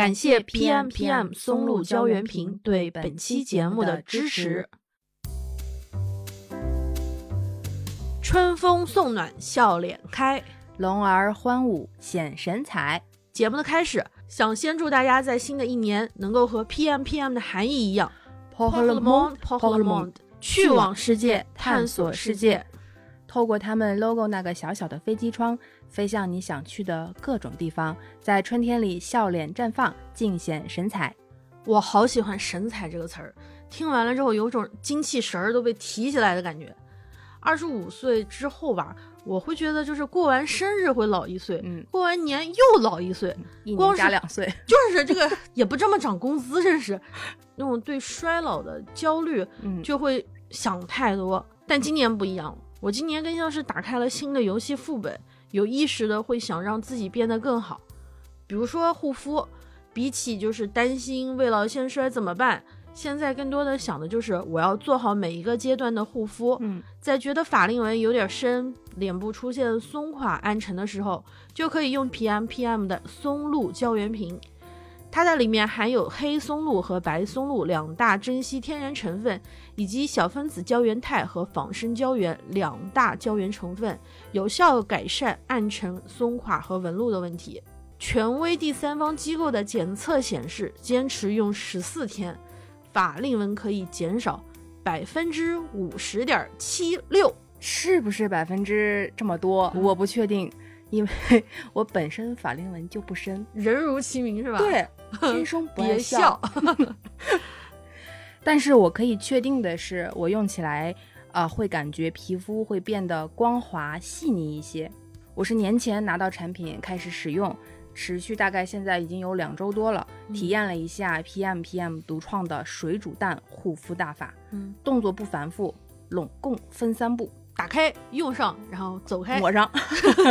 感谢 PM PM 松露胶原瓶对本期节目的支持。春风送暖笑脸开，龙儿欢舞显神采。节目的开始，想先祝大家在新的一年能够和 PM PM 的含义一样 p o h l e m o n p o h l e m o n 去往世界，探索世界。透过他们 logo 那个小小的飞机窗，飞向你想去的各种地方，在春天里笑脸绽放，尽显神采。我好喜欢“神采”这个词儿，听完了之后有种精气神儿都被提起来的感觉。二十五岁之后吧，我会觉得就是过完生日会老一岁，嗯，过完年又老一岁，一年加两岁，就是这个也不这么涨工资，真是那种对衰老的焦虑，嗯，就会想太多。但今年不一样。我今年更像是打开了新的游戏副本，有意识的会想让自己变得更好。比如说护肤，比起就是担心未老先衰怎么办，现在更多的想的就是我要做好每一个阶段的护肤。嗯，在觉得法令纹有点深，脸部出现松垮暗沉的时候，就可以用 PM PM 的松露胶原瓶。它在里面含有黑松露和白松露两大珍稀天然成分，以及小分子胶原肽和仿生胶原两大胶原成分，有效改善暗沉、松垮和纹路的问题。权威第三方机构的检测显示，坚持用十四天，法令纹可以减少百分之五十点七六，是不是百分之这么多？我不确定。因为 我本身法令纹就不深，人如其名是吧？对，天生不别笑。但是我可以确定的是，我用起来啊，会感觉皮肤会变得光滑细腻一些。我是年前拿到产品开始使用，持续大概现在已经有两周多了，体验了一下 PM PM 独创的水煮蛋护肤大法。嗯，动作不繁复，拢共分三步。打开，用上，然后走开，抹上。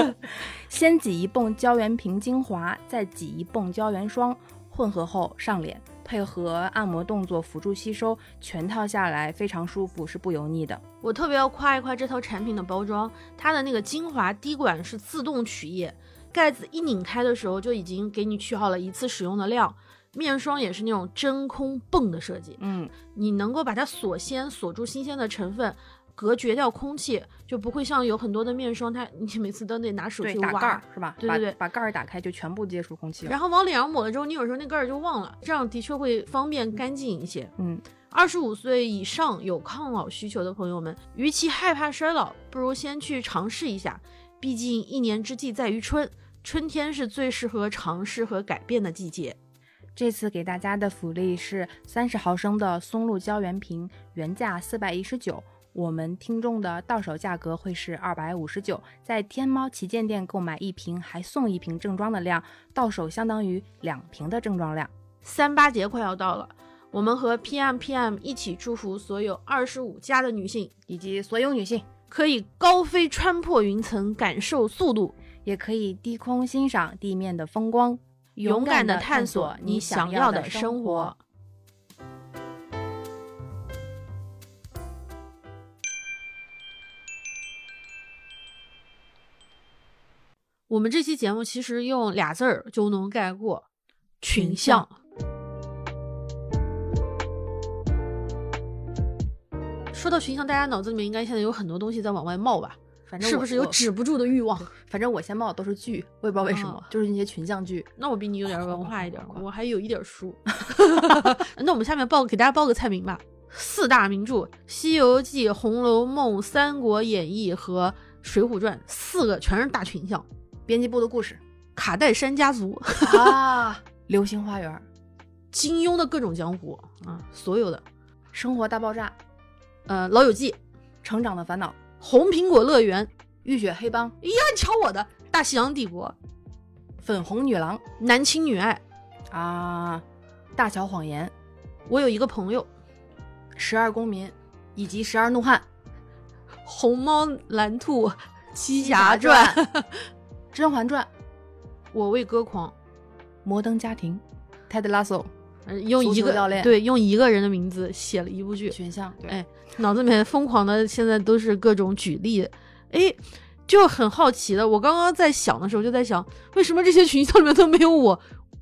先挤一泵胶原瓶精华，再挤一泵胶原霜，混合后上脸，配合按摩动作辅助吸收，全套下来非常舒服，是不油腻的。我特别要夸一夸这套产品的包装，它的那个精华滴管是自动取液，盖子一拧开的时候就已经给你取好了一次使用的量。面霜也是那种真空泵的设计，嗯，你能够把它锁鲜，锁住新鲜的成分。隔绝掉空气，就不会像有很多的面霜，它你每次都得拿手去打盖儿，是吧？对对对，把盖儿打开就全部接触空气了。然后往脸上抹了之后，你有时候那盖儿就忘了，这样的确会方便干净一些。嗯，二十五岁以上有抗老需求的朋友们，与其害怕衰老，不如先去尝试一下。毕竟一年之计在于春，春天是最适合尝试和改变的季节。这次给大家的福利是三十毫升的松露胶原瓶，原价四百一十九。我们听众的到手价格会是二百五十九，在天猫旗舰店购买一瓶还送一瓶正装的量，到手相当于两瓶的正装量。三八节快要到了，我们和 PM PM 一起祝福所有二十五加的女性以及所有女性，可以高飞穿破云层，感受速度，也可以低空欣赏地面的风光，勇敢的探索你想要的生活。我们这期节目其实用俩字儿就能概括：群像。说到群像，大家脑子里面应该现在有很多东西在往外冒吧？反正是不是有止不住的欲望？反正我先冒都是剧，我也不知道为什么，就是那些群像剧。那我比你有点文化一点，我还有一点书。那我们下面报给大家报个菜名吧：四大名著《西游记》《红楼梦》《三国演义》和《水浒传》，四个全是大群像。编辑部的故事，卡戴珊家族啊，流星花园，金庸的各种江湖啊，所有的生活大爆炸，呃，老友记，成长的烦恼，红苹果乐园，浴血黑帮，呀，你瞧我的大西洋帝国，粉红女郎，男亲女爱啊，大小谎言，我有一个朋友，十二公民，以及十二怒汉，红猫蓝兔，七侠传。《甄嬛传》，我为歌狂，《摩登家庭》，Ted Lasso，用一个对用一个人的名字写了一部剧，选项，哎，脑子里面疯狂的现在都是各种举例，哎，就很好奇的，我刚刚在想的时候就在想，为什么这些群像里面都没有我？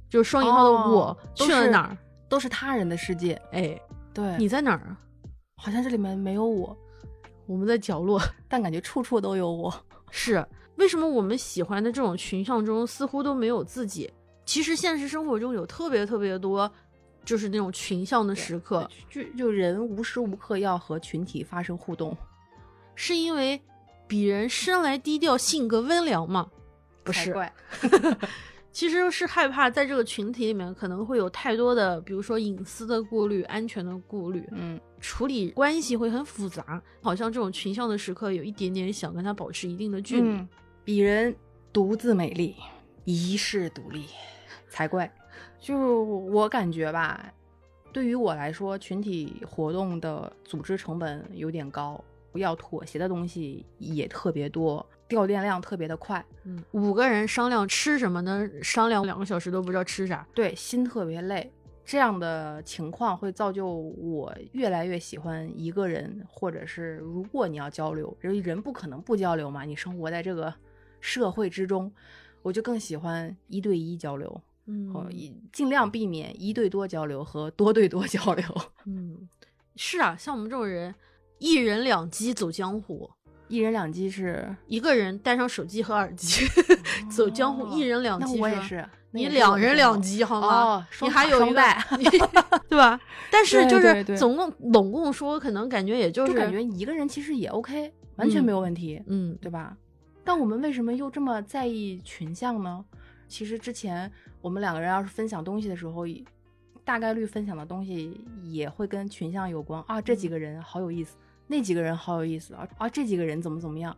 就是双引号的我、哦去了哪儿？都是他人的世界。哎，对，你在哪儿？好像这里面没有我，我们在角落。但感觉处处都有我。是为什么我们喜欢的这种群像中似乎都没有自己？其实现实生活中有特别特别多，就是那种群像的时刻，就就人无时无刻要和群体发生互动，是因为鄙人生来低调，性格温良吗？不是，其实是害怕在这个群体里面可能会有太多的，比如说隐私的顾虑、安全的顾虑，嗯，处理关系会很复杂。好像这种群像的时刻，有一点点想跟他保持一定的距离。嗯，鄙人独自美丽，一世独立，才怪。就是我感觉吧，对于我来说，群体活动的组织成本有点高，要妥协的东西也特别多，掉电量特别的快，嗯，五个人商量吃什么呢？商量两个小时都不知道吃啥。对，心特别累。这样的情况会造就我越来越喜欢一个人，或者是如果你要交流，人人不可能不交流嘛，你生活在这个社会之中，我就更喜欢一对一交流，嗯哦，尽量避免一对多交流和多对多交流。嗯，是啊，像我们这种人，一人两机走江湖，一人两机是一个人带上手机和耳机走江湖，一人两机。那我也是，你两人两机好吗？哦，你还有一对吧？但是就是总共拢共说，可能感觉也就就是感觉一个人其实也 OK，完全没有问题。嗯对吧？但我们为什么又这么在意群像呢？其实之前我们两个人要是分享东西的时候，大概率分享的东西也会跟群像有关啊。这几个人好有意思，那几个人好有意思啊啊！这几个人怎么怎么样？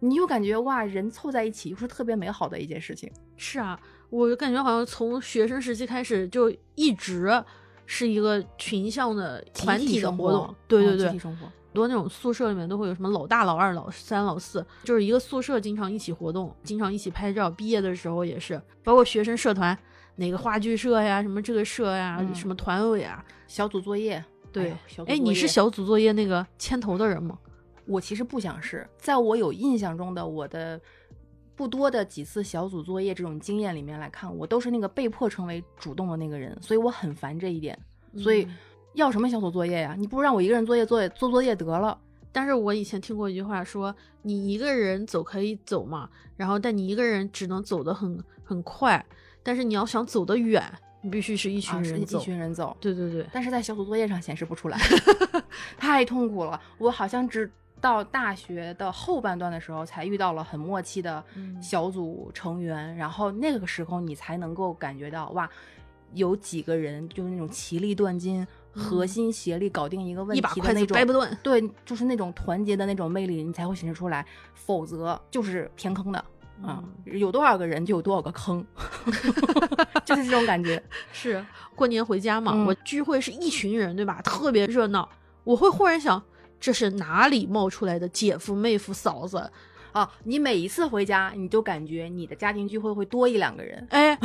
你又感觉哇，人凑在一起又是特别美好的一件事情。是啊，我感觉好像从学生时期开始就一直是一个群像的团体的生活动活，，对对对哦集体，生活。很多那种宿舍里面都会有什么老大、老二、老三、老四，就是一个宿舍经常一起活动，经常一起拍照。毕业的时候也是，包括学生社团，哪个话剧社呀，什么这个社呀，嗯什么团委啊。小组作业，对哎你是小组作业那个牵头的人吗？我其实不想是，在我有印象中的我的不多的几次小组作业这种经验里面来看，我都是那个被迫成为主动的那个人，所以我很烦这一点。所以嗯要什么小组作业呀？你不如让我一个人作业做做作业得了。但是我以前听过一句话说，你一个人走可以走嘛，然后但你一个人只能走得很很快，但是你要想走得远，你必须是一群啊，是一。群人走，对对对，但是在小组作业上显示不出来，太痛苦了。我好像直到大学的后半段的时候，才遇到了很默契的嗯小组成员，然后那个时候你才能够感觉到哇，有几个人就是那种其利断金、核心协力搞定一个问题的那种掰不断。对，就是那种团结的那种魅力，你才会显示出来，否则就是填坑的啊、嗯有多少个人就有多少个坑，就是这种感觉。是过年回家嘛，嗯我聚会是一群人，对吧？特别热闹。我会忽然想，这是哪里冒出来的姐夫、妹夫、嫂子？啊，你每一次回家，你就感觉你的家庭聚会会多一两个人，哎，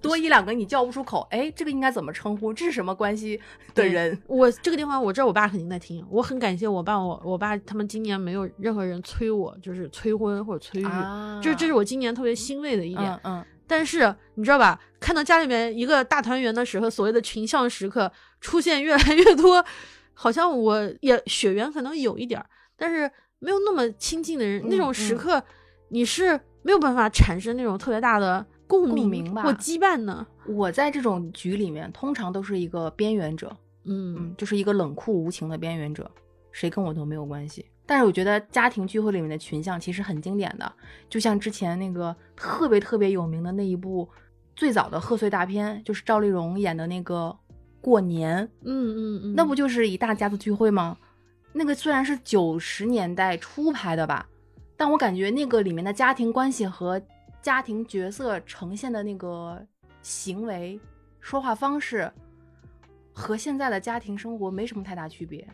多一两个你叫不出口，哎，这个应该怎么称呼？这是什么关系的人？我这个电话我知道我爸肯定在听，我很感谢我爸，我我爸他们今年没有任何人催我，就是催婚或者催育，啊，就是这是我今年特别欣慰的一点。嗯嗯，但是你知道吧，看到家里面一个大团圆的时候，所谓的群像时刻出现越来越多，好像我也血缘可能有一点儿，但是没有那么亲近的人，那种时嗯刻你是没有办法产生那种特别大的共鸣共鸣吧或羁绊的。我在这种局里面，通常都是一个边缘者，嗯嗯，就是一个冷酷无情的边缘者，谁跟我都没有关系。但是我觉得家庭聚会里面的群像其实很经典的，就像之前那个特别特别有名的那一部最早的贺岁大片，就是赵丽蓉演的那个《过年》，嗯嗯嗯，那不就是一大家子聚会吗？那个虽然是九十年代初拍的吧，但我感觉那个里面的家庭关系和家庭角色呈现的那个行为、说话方式，和现在的家庭生活没什么太大区别，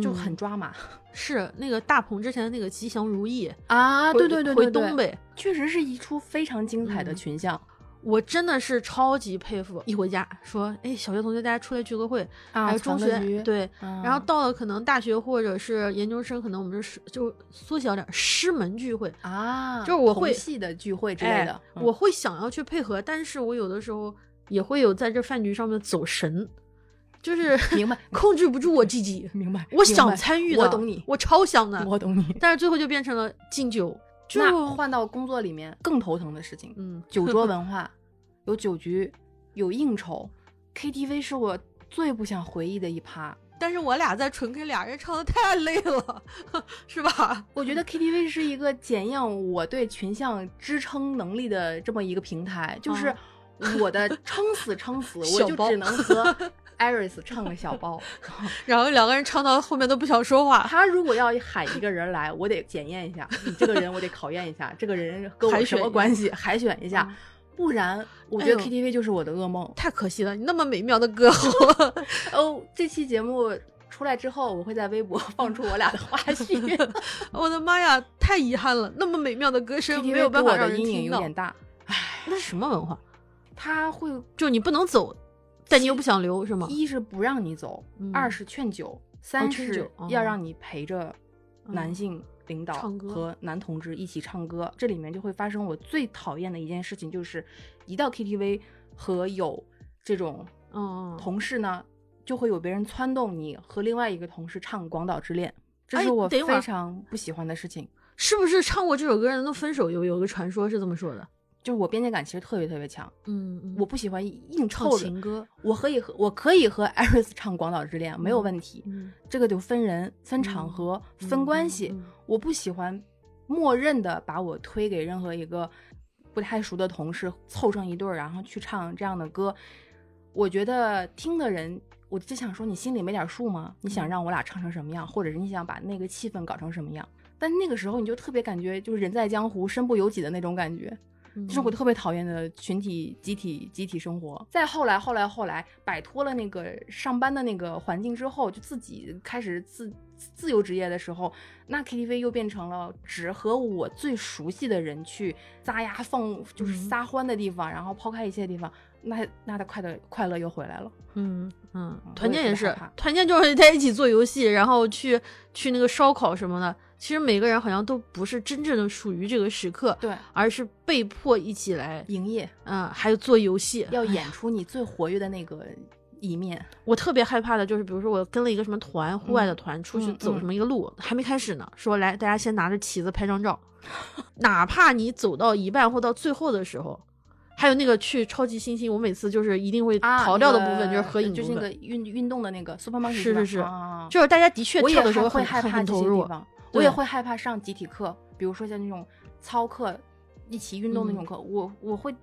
就很嗯抓马、是那个大鹏之前的那个吉祥如意啊！回对对对对对回东，北，确实是一出非常精彩的嗯群像、我真的是超级佩服。一回家说，哎，小学同学大家出来聚个会，啊，还有中学对，嗯然后到了可能大学或者是研究生，可能我们是就缩小点儿师门聚会，啊，就是我会同系的聚会之类哎的，嗯我会想要去配合，但是我有的时候也会有在这饭局上面走神，就是 明白控制不住我自己，明白，我想参与的，我懂你，我超想的，我懂你。但是最后就变成了敬酒，就那换到工作里面更头疼的事情，嗯，酒桌 文化，有酒局，有应酬，KTV 是我最不想回忆的一趴。但是我俩在纯 K 俩人唱的太累了，是吧？我觉得 KTV 是一个检验我对群像支撑能力的这么一个平台，就是我的撑死撑死，我就只能和 Iris 唱个小包。然后两个人唱到后面都不想说话，他如果要喊一个人来，我得检验一下，你这个人我得考验一下，这个人跟我什么关系，海选一下嗯，不然我觉得 KTV 就是我的噩梦。太可惜了，你那么美妙的歌喉，哦，这期节目出来之后，我会在微博放出我俩的花絮。我的妈呀，太遗憾了，那么美妙的歌声没有办法让人听到。有点大，那是什么文化？他会就你不能走，但你又不想留，是吗？一是不让你走，嗯二是劝酒，三是要让你陪着嗯男性领导和男同志一起唱歌。这里面就会发生我最讨厌的一件事情，就是一到 KTV 和有这种嗯嗯，同事呢，就会有别人撺动你和另外一个同事唱《广岛之恋》，这哎是我非常不喜欢的事情。是不是唱过这首歌人都分手？有有个传说是这么说的。就是我边界感其实特别特别强，嗯，嗯我不喜欢硬凑着。情歌，我可以和我可以和艾瑞斯唱《广岛之恋》没有问题，嗯，这个就分人、分场嗯合、嗯分关系。我不喜欢默认的把我推给任何一个不太熟的同事凑成一对儿，然后去唱这样的歌。我觉得听的人，我就想说，你心里没点数吗？你想嗯让我俩唱成什么样，或者是你想把那个气氛搞成什么样？但那个时候你就特别感觉就是人在江湖身不由己的那种感觉。这是我嗯特别讨厌的群体、集体、集体生活。再后来，后来，后来，摆脱了那个上班的那个环境之后，就自己开始自自由职业的时候，那 KTV 又变成了只和我最熟悉的人去撒丫放，就是嗯撒欢的地方，然后抛开一切地方，那那的快乐快乐又回来了。嗯嗯嗯，团建也是团建就是在一起做游戏，然后去去那个烧烤什么的。其实每个人好像都不是真正的属于这个时刻，对，而是被迫一起来，营业嗯，还有做游戏。要演出你最活跃的那个一面。我特别害怕的就是，比如说我跟了一个什么团，户外的团出去走什么一个路，还没开始呢，说来大家先拿着旗子拍张照，哪怕你走到一半或到最后的时候，还有那个去超级星星，我每次就是一定会啊，逃掉的部那个分就是合影就是那，个运运动的那个 supermarket 是是是啊就是大家的确跳的时候会很很害怕很投入，我也会害怕上集体课，比如说像那种操课、一起运动那种嗯课，我我会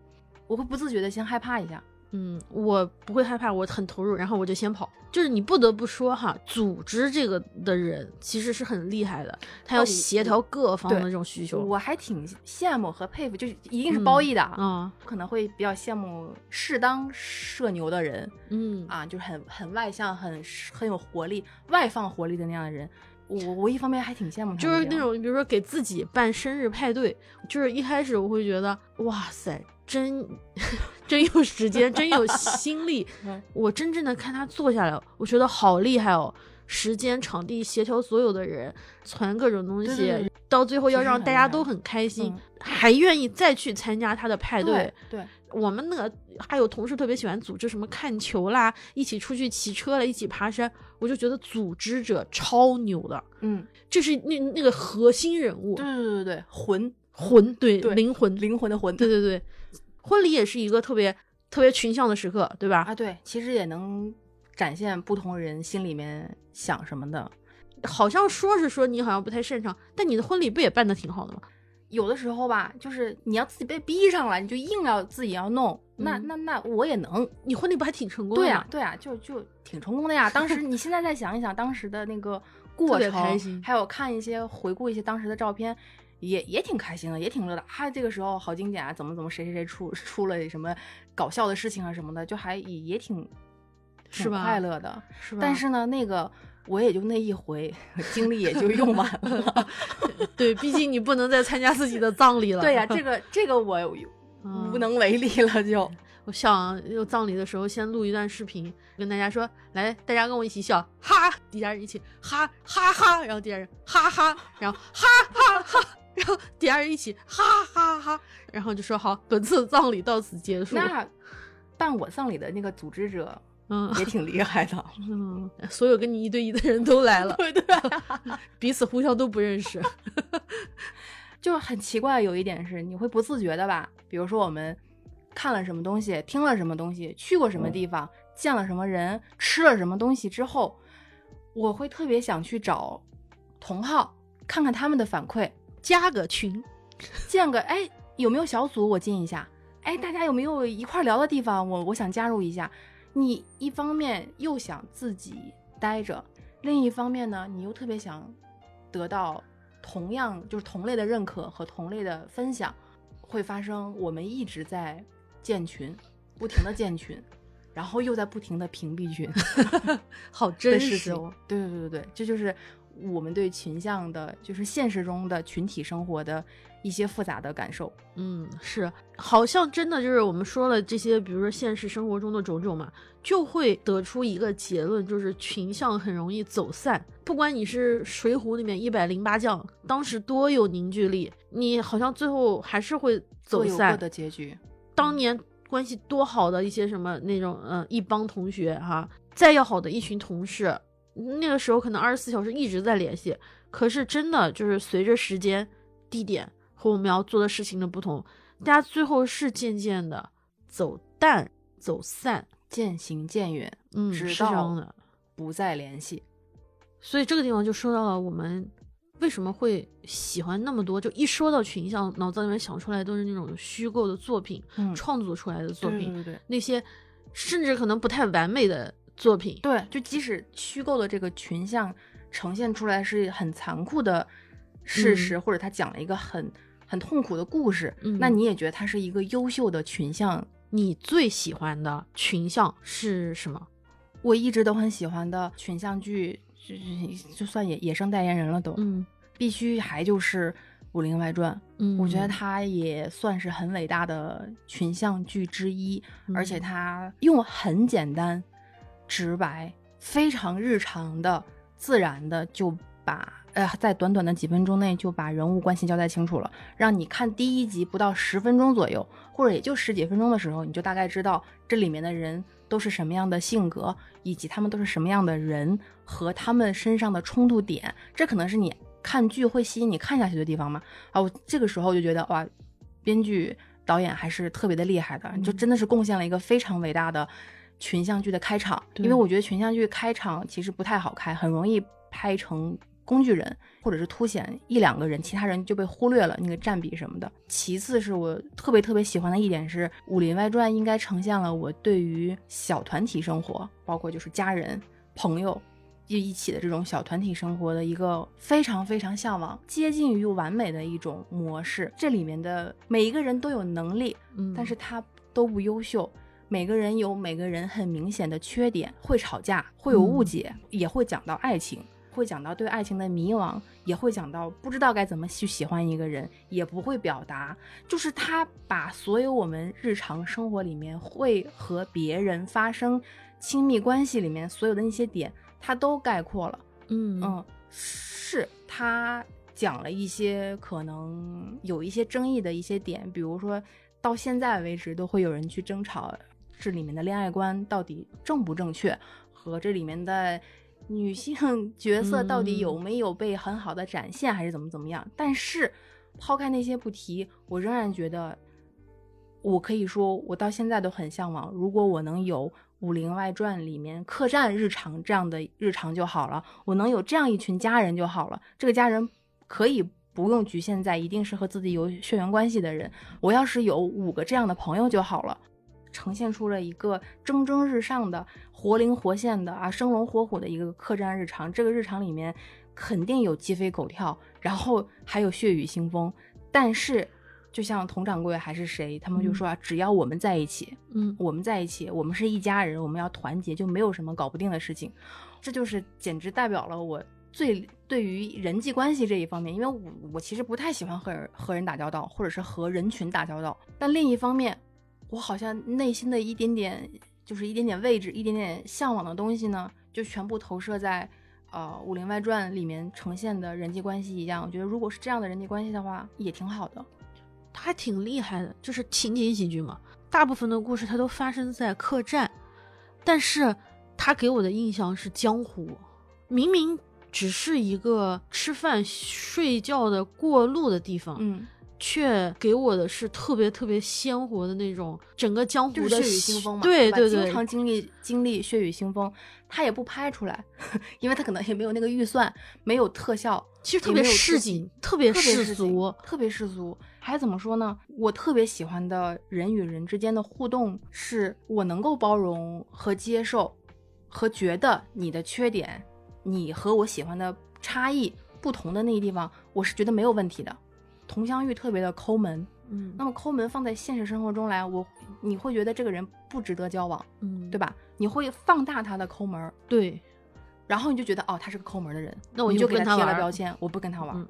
我会不自觉的先害怕一下。嗯，我不会害怕，我很投入，然后我就先跑。就是你不得不说哈，组织这个的人其实是很厉害的，他要哦协调各方的这种需求。我还挺羡慕和佩服，就是一定是嗯褒义的啊，啊，可能会比较羡慕适当社牛的人嗯啊，就是很很外向、很很有活力、外放活力的那样的人。我我一方面还挺羡慕他就是那种比如说给自己办生日派对，就是一开始我会觉得哇塞，真 真有时间，真有心力。嗯我真正的看他做下来，我觉得好厉害哦。时间、场地协调所有的人，传各种东西，对对对到最后要让大家都很开心，嗯还愿意再去参加他的派对。对对，我们那个还有同事特别喜欢组织什么看球啦，一起出去骑车了，一起爬山，我就觉得组织者超牛的，嗯，这是那那个核心人物，对对对对对，魂魂，对对灵魂，灵魂的魂，对对对，婚礼也是一个特别特别群像的时刻，对吧？啊，对，其实也能展现不同人心里面想什么的。好像说是说你好像不太擅长，但你的婚礼不也办的挺好的吗？有的时候吧，就是你要自己被逼上了，你就硬要自己要弄，那嗯那那我也能。你婚礼不还挺成功？对呀、对呀、就就挺成功的呀。当时你现在再想一想当时的那个 过程，还有看一些回顾一些当时的照片，也也挺开心的，也挺乐的。啊，这个时候好经典啊，怎么怎么谁谁谁出出了什么搞笑的事情啊什么的，就还也也挺挺是吧快乐的。是吧？但是呢，那个我也就那一回，精力也就用完了。对，毕竟你不能再参加自己的葬礼了。对呀、这个这个我嗯无能为力了就。我想有葬礼的时候，先录一段视频，跟大家说，来，大家跟我一起笑，哈，底下人一起哈哈哈，然后底下人哈哈，然后哈哈哈，然后底下人一起哈哈哈，然后就说好，本次葬礼到此结束。那办我葬礼的那个组织者嗯也挺厉害的。嗯，所有跟你一对一的人都来了，对 对，彼此互相都不认识。就很奇怪。有一点是，你会不自觉的吧？比如说我们看了什么东西，听了什么东西，去过什么地方，见了什么人，吃了什么东西之后，我会特别想去找同好，看看他们的反馈，加个群，建个哎有没有小组我进一下，哎大家有没有一块聊的地方，我我想加入一下。你一方面又想自己待着，另一方面呢，你又特别想得到同样就是同类的认可和同类的分享，会发生我们一直在建群，不停的建群，然后又在不停的屏蔽群 好的真实哦。。对对对对对，这就是我们对群像的，就是现实中的群体生活的一些复杂的感受。嗯，是，好像真的就是我们说了这些，比如说现实生活中的种种嘛，就会得出一个结论，就是群像很容易走散。不管你是《水浒》里面一百零八将，当时多有凝聚力，你好像最后还是会走散。的结局。当年关系多好的一些什么那种，嗯、一帮同学哈，再要好的一群同事，那个时候可能二十四小时一直在联系。可是真的就是随着时间、地点和我们要做的事情的不同，大家最后是渐渐的走淡、走散。渐行渐远，嗯，直到的。不再联系。所以这个地方就说到了我们为什么会喜欢那么多，就一说到群像，脑子里面想出来都是那种虚构的作品，嗯创作出来的作品。对对对那些甚至可能不太完美的作品。对，就即使虚构的这个群像呈现出来是很残酷的事实，或者他讲了一个很很痛苦的故事，嗯那你也觉得它是一个优秀的群像。你最喜欢的群像是什么？我一直都很喜欢的群像剧，就就算野野生代言人了都，嗯必须还就是《武林外传》。嗯，我觉得它也算是很伟大的群像剧之一，嗯而且它用很简单、直白、非常日常的、自然的就把呃在短短的几分钟内就把人物关系交代清楚了，让你看第一集不到十分钟左右，或者也就十几分钟的时候，你就大概知道这里面的人都是什么样的性格，以及他们都是什么样的人和他们身上的冲突点，这可能是你看剧会吸引你看下去的地方嘛。啊，我这个时候就觉得哇，编剧导演还是特别的厉害的，就嗯真的是贡献了一个非常伟大的群像剧的开场。因为我觉得群像剧开场其实不太好开，很容易拍成工具人，或者是凸显一两个人，其他人就被忽略了那个占比什么的。其次是我特别特别喜欢的一点是，《武林外传》应该呈现了我对于小团体生活，包括就是家人、朋友。就一起的这种小团体生活的一个非常非常向往、接近于完美的一种模式。这里面的每一个人都有能力，嗯，但是他都不优秀。每个人有每个人很明显的缺点，会吵架，会有误解，也会讲到爱情，会讲到对爱情的迷惘，也会讲到不知道该怎么去喜欢一个人，也不会表达。就是他把所有我们日常生活里面会和别人发生亲密关系里面所有的那些点，他都概括了。嗯嗯，是他讲了一些可能有一些争议的一些点，比如说到现在为止都会有人去争吵这里面的恋爱观到底正不正确，和这里面的女性 角色到底有没有被很好的展现，还是怎么怎么样。但是抛开那些不提，我仍然觉得。我可以说，我到现在都很向往。如果我能有《武林外传》里面客栈日常这样的日常就好了，我能有这样一群家人就好了。这个家人可以不用局限在一定是和自己有血缘关系的人，我要是有五个这样的朋友就好了，呈现出了一个蒸蒸日上的、活灵活现的啊，生龙活虎的一个客栈日常。这个日常里面肯定有鸡飞狗跳，然后还有血雨腥风，但是。就像佟掌柜还是谁，他们就说啊，只要我们在一起，嗯我们在一起，我们是一家人，我们要团结，就没有什么搞不定的事情。这就是简直代表了我最对于人际关系这一方面，因为我我其实不太喜欢和人和人打交道，或者是和人群打交道。但另一方面，我好像内心的一点点，就是一点点位置，一点点向往的东西呢，就全部投射在呃《武林外传》里面呈现的人际关系一样。我觉得如果是这样的人际关系的话，也挺好的。他还挺厉害的，就是情景喜剧嘛。大部分的故事它都发生在客栈，但是他给我的印象是江湖，明明只是一个吃饭睡觉的过路的地方，嗯，却给我的是特别特别鲜活的那种整个江湖的血雨腥风嘛，对对对，经常经历经历血雨腥风，他也不拍出来，因为他可能也没有那个预算，没有特效，其实特别市井，特别世市俗，特别世俗。还怎么说呢？我特别喜欢的人与人之间的互动，是我能够包容和接受，和觉得你的缺点，你和我喜欢的差异不同的那个地方，我是觉得没有问题的。佟湘玉特别的抠门，嗯。那么抠门放在现实生活中来，我你会觉得这个人不值得交往，嗯，对吧？你会放大他的抠门儿，对，然后你就觉得哦，他是个抠门儿的人，那我就给他就跟他贴了标签，我不跟他玩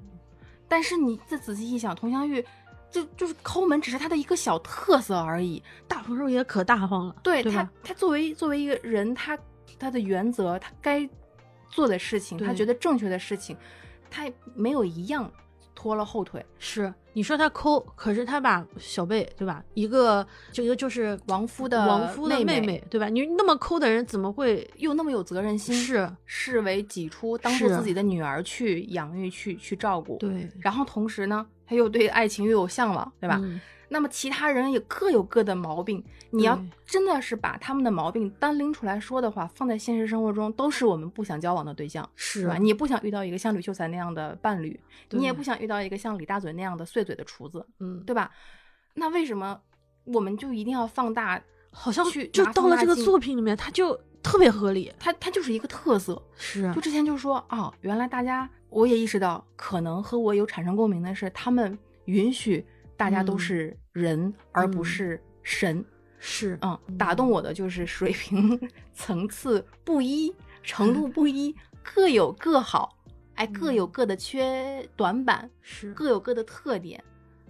但是你再仔细一想，佟湘玉就就是抠门，只是他的一个小特色而已。大鹏肉也可大方了，对他他作为作为一个人，他他的原则，他该做的事情，他觉得正确的事情，他没有一样拖了后腿。是你说他抠，可是他把小贝对吧？一个就一个就是亡夫的亡夫的妹妹对吧？你那么抠的人怎么会又那么有责任心，是？视为己出，当做自己的女儿去养育、去去照顾。对，然后同时呢，他又对爱情又有向往，对吧？嗯那么其他人也各有各的毛病，你要真的是把他们的毛病单拎出来说的话，放在现实生活中都是我们不想交往的对象，是。吧？你也不想遇到一个像吕秀才那样的伴侣，你也不想遇到一个像李大嘴那样的碎嘴的厨子，嗯，对吧？那为什么我们就一定要放大？好像去就到了这个作品里面，它就特别合理，它它就是一个特色，是就之前就说哦，原来大家我也意识到，可能和我有产生共鸣的是，他们允许大家都嗯。是人，而不嗯。是神。是嗯，打动我的就是水平层次不一，程度不一，各有各好，哎，各有各的缺短板，是。各有各的特点。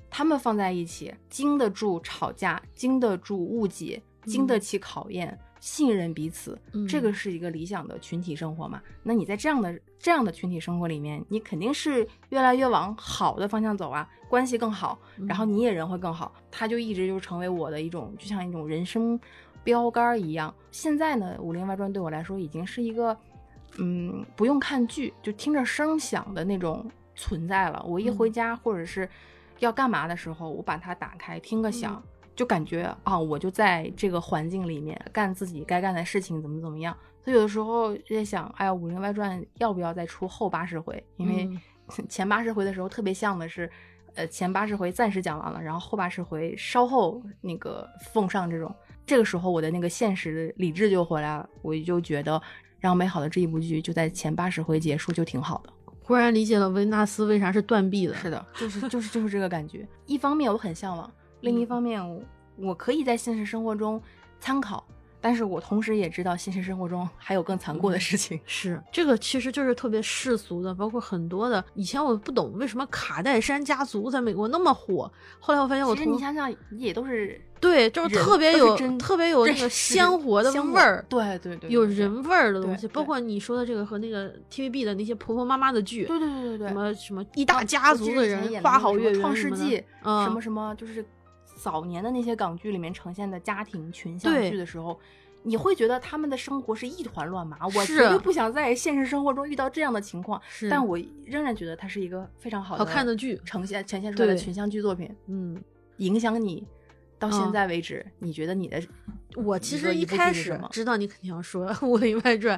他们放在一起，经得住吵架，经得住误解，经得起考验，信任彼此，嗯这个是一个理想的群体生活嘛？那你在这样的这样的群体生活里面，你肯定是越来越往好的方向走啊，关系更好，然后嗯你也人会更好。他就一直就成为我的一种，就像一种人生标杆儿一样。现在呢，《武林外传》对我来说已经是一个，嗯，不用看剧就听着声响的那种存在了。我一回嗯家或者是要干嘛的时候，我把它打开听个响。就感觉啊，我就在这个环境里面干自己该干的事情，怎么怎么样。所以有的时候就在想，哎呀，《武林外传》要不要再出后八十回？因为嗯 前八十回的时候特别像的是，呃，前八十回暂时讲完了，然后后八十回稍后那个奉上这种。这个时候我的那个现实理智就回来了，我就觉得《让美好的这一部剧就在前八十回结束就挺好的。忽然理解了维纳斯为啥是断臂的，是的，就是就是就是这个感觉。一方面我很向往，另嗯一方面我我可以在现实生活中参考，但是我同时也知道现实生活中还有更残酷的事情。是这个其实就是特别世俗的，包括很多的以前我不懂为什么卡戴珊家族在美国那么火，后来我发现我其实你想想，也都是对就是特别有特别有那个鲜活的鲜味儿，对对对，有人味儿的东西，包括你说的这个和那个 TVB 的那些婆婆妈妈的剧，对对对对对，什么什么一大啊家族的人，花好月圆创世纪，嗯什么什么，就是早年的那些港剧里面呈现的家庭群像剧的时候。你会觉得他们的生活是一团乱麻，我是绝对不想在现实生活中遇到这样的情况。是，但我仍然觉得它是一个非常好好看的剧，呈现呈现出来的群像剧作品，嗯，影响你到现嗯在为止，你觉得你的我其实一开始知道你肯定要说 《武林外传》，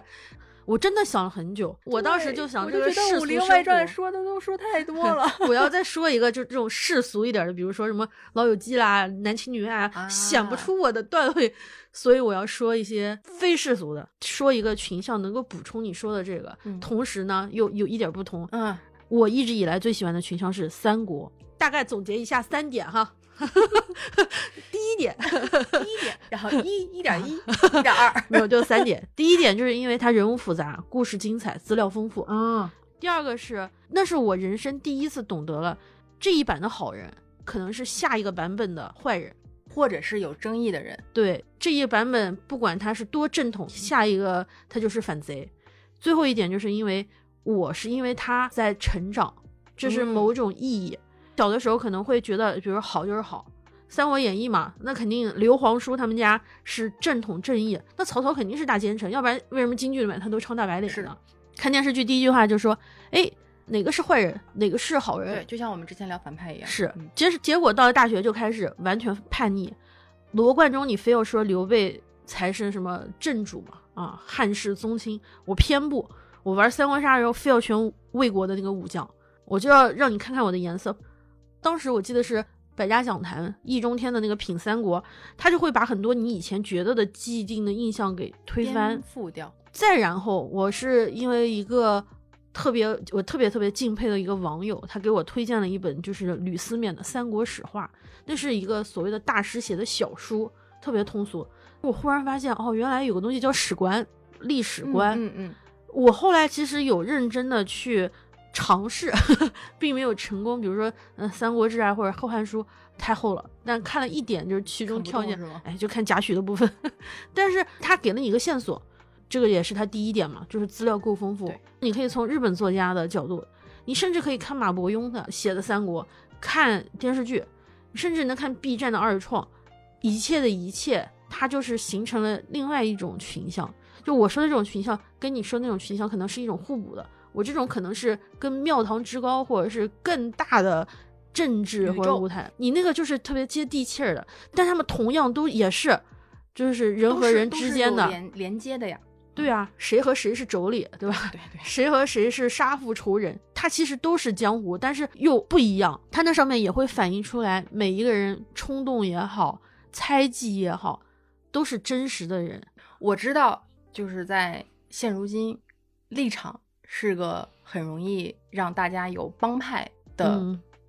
我真的想了很久。我当时就想，我这个就觉得《武世俗生林外传》说的都说 太多了。我要再 说一个，就这种世俗一点的，比如说什么《老友记》啦、男情女爱啊，想不啊出我的段位，所以我要说一些非世俗的，说一个群像能够补充你说的这个，嗯同时呢又有一点不同。嗯，我一直以来最喜欢的群像是三国，大概总结一下三点哈。第一点，第一点，然后一一点一，一点二，没有，就三点。第一点就是因为它人物复杂，故事精彩，资料丰富。嗯，第二个是，那是我人生第一次懂得了这一版的好人可能是下一个版本的坏人。或者是有争议的人，对这一版本，不管他是多正统，下一个他就是反贼。最后一点就是因为我是因为他在成长，这是嗯某种意义。小的时候可能会觉得，比如好就是好，三国演义》嘛，那肯定刘皇叔他们家是正统正义，那曹操肯定是大奸臣，要不然为什么京剧里面他都唱大白脸呢？看电视剧第一句话就说，哎，哪个是坏人，哪个是好人？对，就像我们之前聊反派一样。是，结结果到了大学就开始完全叛逆。罗贯中，你非要说刘备才是什么正主嘛？啊，汉室宗亲，我偏不。我玩三国杀的时候，非要选魏国的那个武将，我就要让你看看我的颜色。当时我记得是百家讲坛易中天的那个品三国，他就会把很多你以前觉得的既定的印象给推翻覆掉。再然后，我是因为一个特别我特别特别敬佩的一个网友，他给我推荐了一本就是吕思勉的《三国史话》，那是一个所谓的大师写的小书，特别通俗。我忽然发现，哦，原来有个东西叫史观、历史观。嗯嗯。我后来其实有认真的去尝试，并没有成功。比如说，嗯，《三国志》啊，或者《后汉书》太厚了，但看了一点就是其中跳进，哎，就看贾诩的部分。但是他给了你一个线索，这个也是他第一点嘛，就是资料够丰富。你可以从日本作家的角度，你甚至可以看马伯庸的写的《三国》，看电视剧，甚至能看 B 站的二创，一切的一切，它就是形成了另外一种群像。就我说的这种群像，跟你说那种群像可能是一种互补的。我这种可能是跟庙堂之高，或者是更大的政治或者舞台。你那个就是特别接地气儿的，但他们同样都也是，就是人和人之间的连连接的呀。对啊，谁和谁是妯娌，对吧？对对。谁和谁是杀父仇人？他其实都是江湖，但是又不一样。他那上面也会反映出来，每一个人冲动也好，猜忌也好，都是真实的人。我知道。就是在现如今，立场是个很容易让大家有帮派的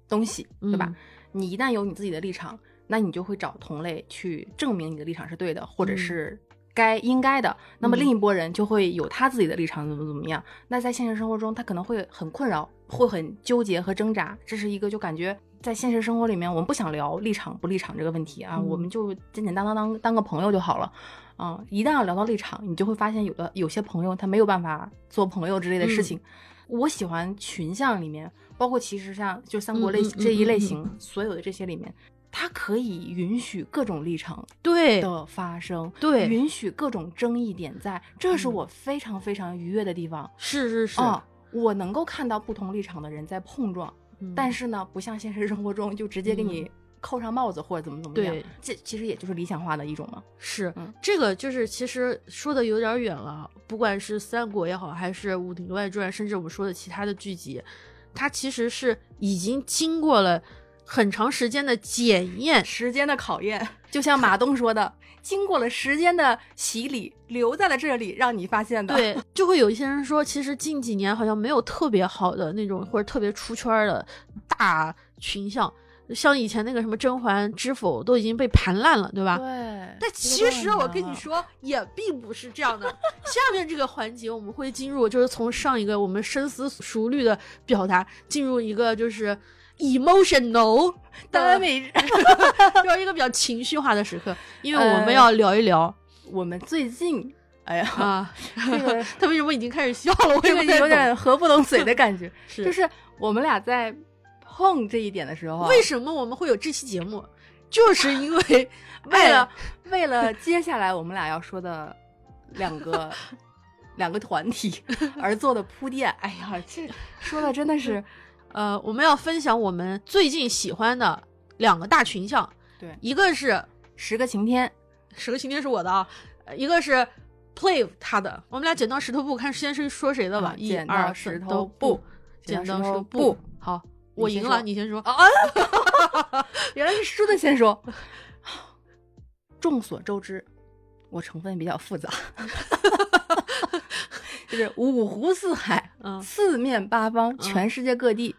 东西，对吧？你一旦有你自己的立场，那你就会找同类去证明你的立场是对的，或者是该应该的。那么另一拨人就会有他自己的立场，怎么怎么样？那在现实生活中，他可能会很困扰，会很纠结和挣扎。这是一个就感觉在现实生活里面，我们不想聊立场不立场这个问题啊，我们就简简单单当当个朋友就好了。啊，一旦要聊到立场，你就会发现有的有些朋友他没有办法做朋友之类的事情。我喜欢群像里面，包括其实像就三国类这一类型，所有的这些里面，它可以允许各种立场对。的发生，对，允许各种争议点在，这是我非常非常愉悦的地方。是是是，我能够看到不同立场的人在碰撞，但是呢，不像现实生活中就直接给你。扣上帽子或者怎么怎么样，这其实也就是理想化的一种嘛。是，这个就是其实说的有点远了。不管是三国也好，还是武林外传，甚至我们说的其他的剧集，它其实是已经经过了很长时间的检验、时间的考验。就像马 东说的，经过了时间的洗礼，留在了这里，让你发现的。对，就会有一些人说，其实近几年好像没有特别好的那种或者特别出圈的大群像。像以前那个什么甄嬛知否都已经被盘烂了，对吧？对。但其实我跟你说，也并不是这样的。下面这个环节我们会进入，就是从上一个我们深思熟虑的表达，进入一个就是 emotional 的每日，就是一个比较情绪化的时刻，因为我们要聊一聊我们最近，哎呀啊，这个 他为什么已经开始笑了？我这个有点合不拢嘴的感觉，是就是我们俩在。碰这一点的时候，为什么我们会有这期节目？就是因为 为了为了接下来我们俩要说的两个 两个团体而做的铺垫。哎呀，这说的真的是，呃，我们要分享我们最近喜欢的两个大群像。对，一个是十个晴天，十个晴天是我的啊，一个是 Play 他的。我们俩剪刀石头布，看先是说谁的吧。剪刀石头布，剪刀石头布，好。我赢了，你先说。啊，原来是输的先说。众所周知，我成分比较复杂，就是五湖四海，嗯，四面八方，全世界各地，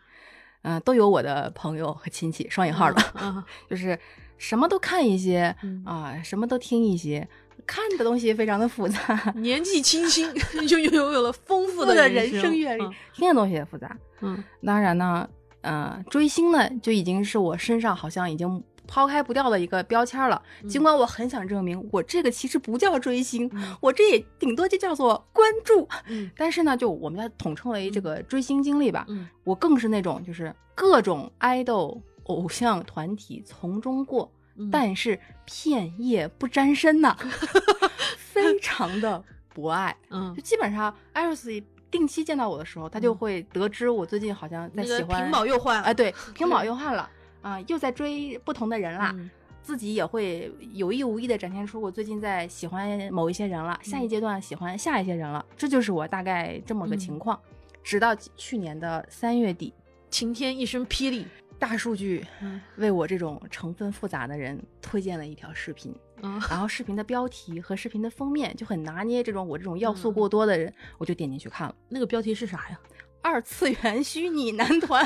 嗯，都有我的朋友和亲戚，双引号的，就是什么都看一些啊，什么都听一些，看的东西非常的复杂。年纪轻轻就拥有了丰富的人生阅历，听的东西也复杂。嗯，当然呢。嗯，追星呢，就已经是我身上好像已经抛开不掉的一个标签了。尽管我很想证明，我这个其实不叫追星，我这也顶多就叫做关注。嗯，但是呢，就我们要统称为这个追星经历吧。嗯，我更是那种就是各种爱豆偶像团体从中过，嗯但是片叶不沾身呐，非常的博爱。嗯就，基本上艾瑞斯定期见到我的时候，他就会得知我最近好像在那个喜欢屏保又换了啊，对，屏保又换了啊，又在追不同的人啦。嗯。自己也会有意无意的展现出我最近在喜欢某一些人了，下一阶段喜欢下一些人了，这就是我大概这么个情况。直到去年的三月底，晴天一声霹雳，大数据嗯为我这种成分复杂的人推荐了一条视频，嗯 然后视频的标题和视频的封面就很拿捏这种我这种要素过多的人，我就点进去看了。那个标题是啥呀？二次元虚拟男团，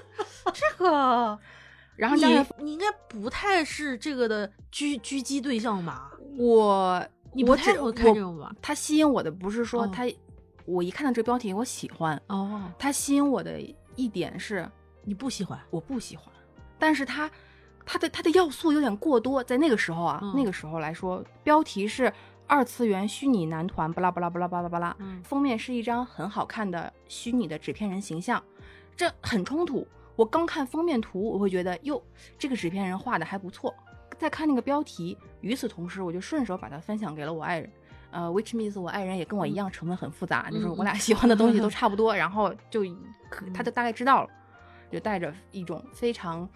这个，然后你你应该不太是这个的狙狙击对象吧？我，你不太会看这种吧？他吸引我的不是说哦他，我一看到这个标题我喜欢，哦，他吸引我的一点是你不喜欢？我不喜欢，但是他他的他的要素有点过多，在那个时候啊，嗯那个时候来说，标题是二次元虚拟男团，巴拉巴拉巴拉巴拉巴拉，嗯封面是一张很好看的虚拟的纸片人形象，这很冲突。我刚看封面图，我会觉得哟，这个纸片人画的还不错。再看那个标题，与此同时，我就顺手把它分享给了我爱人。呃，which means 我爱人也跟我一样成分很复杂，就是我俩喜欢的东西都差不多，然后就可他就大概知道了，就带着一种非常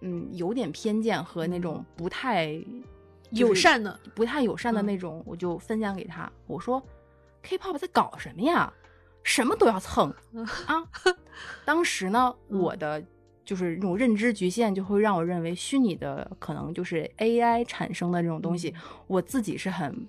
嗯有点偏见和那种不太就是友善的，不太友善的嗯那种，我就分享给他。我说，K-pop 在搞什么呀？什么都要蹭嗯 啊！当时呢，嗯我的就是那种认知局限，就会让我认为虚拟的可能就是 AI 产生的这种东西，我自己是很嗯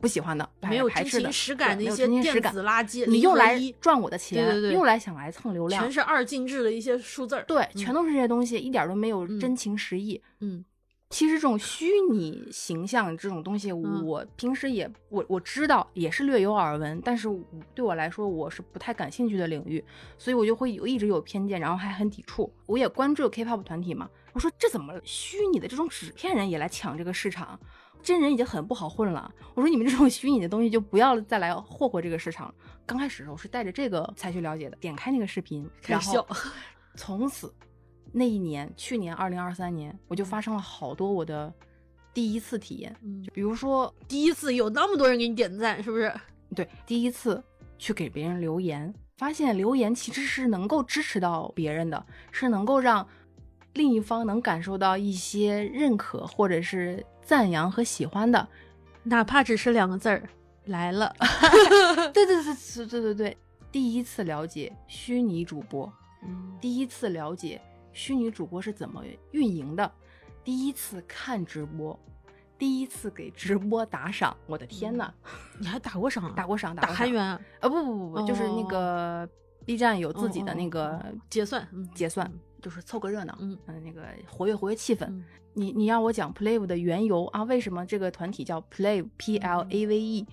不喜欢的，嗯没有真排斥的情实感的一些电子垃圾，你又来赚我的钱，对对对又来想来蹭流量全，是二进制的一些数字儿。对，嗯全都是这些东西，一点都没有嗯真情实意。嗯其实这种虚拟形象这种东西，嗯我平时也我我知道，也是略有耳闻，但是对我来说，我是不太感兴趣的领域，所以我就会有一直有偏见，然后还很抵触。我也关注 K-pop 团体嘛，我说这怎么虚拟的这种纸片人也来抢这个市场？真人已经很不好混了，我说你们这种虚拟的东西就不要再来霍霍这个市场了。刚开始的时候是带着这个才去了解的，点开那个视频，然后开始笑从此那一年，去年二零二三年，我就发生了好多我的第一次体验，嗯就比如说，第一次有那么多人给你点赞，是不是？对，第一次去给别人留言，发现留言其实是能够支持到别人的，是能够让另一方能感受到一些认可或者是赞扬和喜欢的。哪怕只是两个字儿，来了。对对对对对对对，第一次了解虚拟主播，嗯第一次了解虚拟主播是怎么运营的，第一次看直播，第一次给直播打赏，我的天呐，你还打过赏啊？打过赏，打韩元啊？啊？不不不不，就是那哦个 B 站有自己的那个哦结算，嗯结算，就是凑个热闹，嗯那个活跃活跃气氛。嗯你你让我讲 Play 的缘由啊，为什么这个团体叫 Play P L A V E，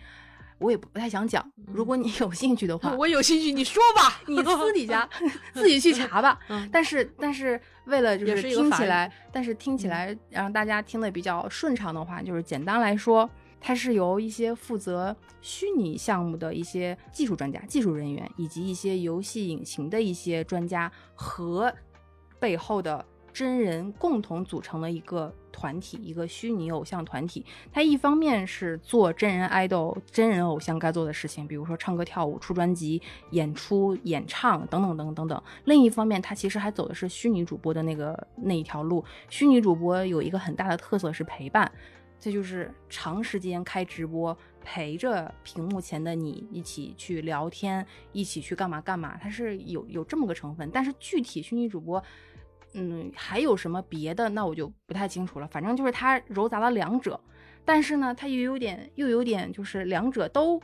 我也不不太想讲。如果你有兴趣的话，嗯我有兴趣，你说吧。你私底下自己去查吧。嗯但是但是为了就是听起来，但是听起来让大家听得比较顺畅的话，就是简单来说，它是由一些负责虚拟项目的一些技术专家、技术人员，以及一些游戏引擎的一些专家和背后的真人共同组成的一个团体，一个虚拟偶像团体。它一方面是做真人爱豆、真人偶像该做的事情，比如说唱歌、跳舞、出专辑、演出、演唱等等等等等等。另一方面，它其实还走的是虚拟主播的那个那一条路。虚拟主播有一个很大的特色是陪伴，这就是长时间开直播，陪着屏幕前的你一起去聊天，一起去干嘛干嘛，它是有有这么个成分。但是具体虚拟主播。嗯，还有什么别的？那我就不太清楚了。反正就是他糅杂了两者，但是呢，他又有点又有点就是两者都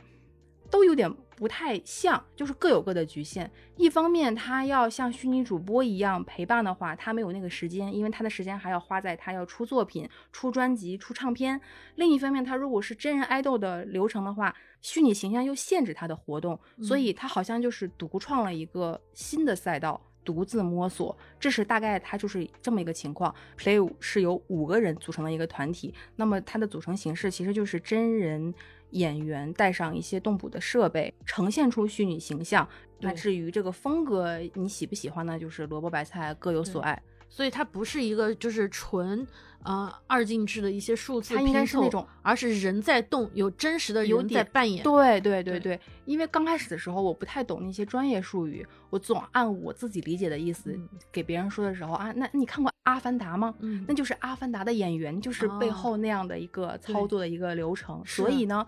都有点不太像，就是各有各的局限。一方面，他要像虚拟主播一样陪伴的话，他没有那个时间，因为他的时间还要花在他要出作品、出专辑、出唱片。另一方面，他如果是真人爱豆的流程的话，虚拟形象又限制他的活动，所以他好像就是独创了一个新的赛道。独自摸索，这是大概它就是这么一个情况。Play 是由五个人组成的一个团体，那么它的组成形式其实就是真人演员带上一些动捕的设备，呈现出虚拟形象。那至于这个风格你喜不喜欢呢？就是萝卜白菜各有所爱。所以它不是一个就是纯呃二进制的一些数字它应该是那种而是人在动，有真实的人在扮演。对对对对对，因为刚开始的时候我不太懂那些专业术语，我总按我自己理解的意思嗯给别人说的时候啊，那你看过《阿凡达》吗？嗯，那就是《阿凡达》的演员，就是背哦后那样的一个操作的一个流程。是所以呢，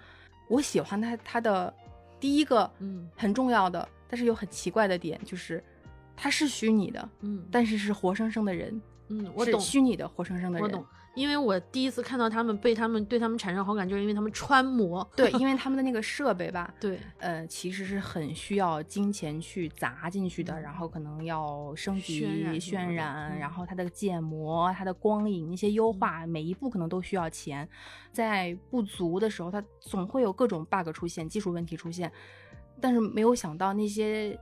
我喜欢他他的第一个嗯很重要的，但是又很奇怪的点就是，他是虚拟的，嗯但是是活生生的人，嗯，我懂，虚拟的活生生的人。我懂，因为我第一次看到他们被他们对他们产生好感，就是因为他们穿模。对，因为 他们的那个设备吧，对，呃，其实是很需要金钱去砸进去的，嗯然后可能要升级、渲染然后它的建模、它的光影一些优化，每一步可能都需要钱。在不足的时候，它总会有各种 bug 出现，技术问题出现，但是没有想到那些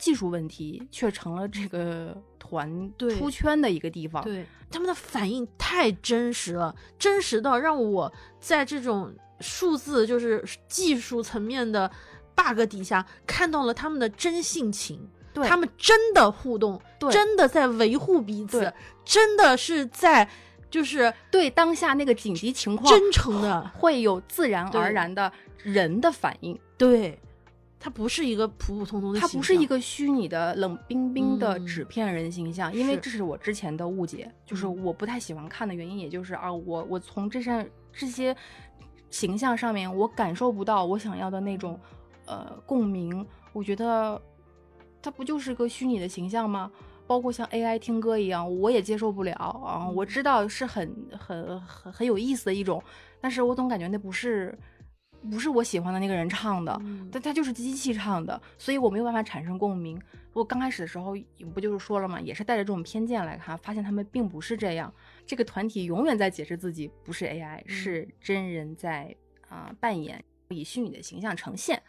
技技术问题却成了这个团对出圈的一个地方。对，他们的反应太真实了，真实到让我在这种数字就是技术层面的 bug 底下看到了他们的真性情。对他们真的互动，对真的在维护彼此，真的是在就是对当下那个紧急情况，真诚的，会有自然而然的人的反应。对，它不是一个普普通通的形象，它不是一个虚拟的冷冰冰的嗯纸片人形象，因为这是我之前的误解，就是嗯我不太喜欢看的原因，也就是啊，我我从这上这些形象上面，我感受不到我想要的那种呃共鸣，我觉得它不就是个虚拟的形象吗？包括像 AI 听歌一样，我也接受不了啊！我知道是很很很很有意思的一种，但是我总感觉那不是不是我喜欢的那个人唱的，嗯但它就是机器唱的，所以我没有办法产生共鸣。我刚开始的时候不就是说了吗？也是带着这种偏见来看，发现他们并不是这样。这个团体永远在解释自己不是 AI，、是真人在啊、扮演，以虚拟的形象呈现。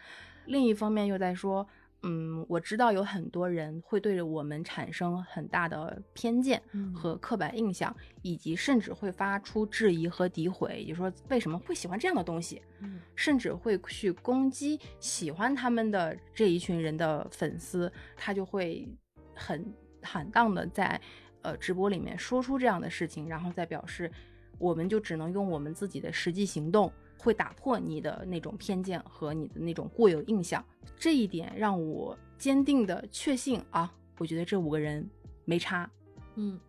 另一方面又在说，嗯，我知道有很多人会对着我们产生很大的偏见嗯和刻板印象，以及甚至会发出质疑和诋毁，也就是说为什么会喜欢这样的东西。嗯甚至会去攻击喜欢他们的这一群人的粉丝，他就会很坦荡的在呃直播里面说出这样的事情，然后再表示，我们就只能用我们自己的实际行动，会打破你的那种偏见和你的那种固有印象。这一点让我坚定的确信啊，我觉得这五个人没差，嗯，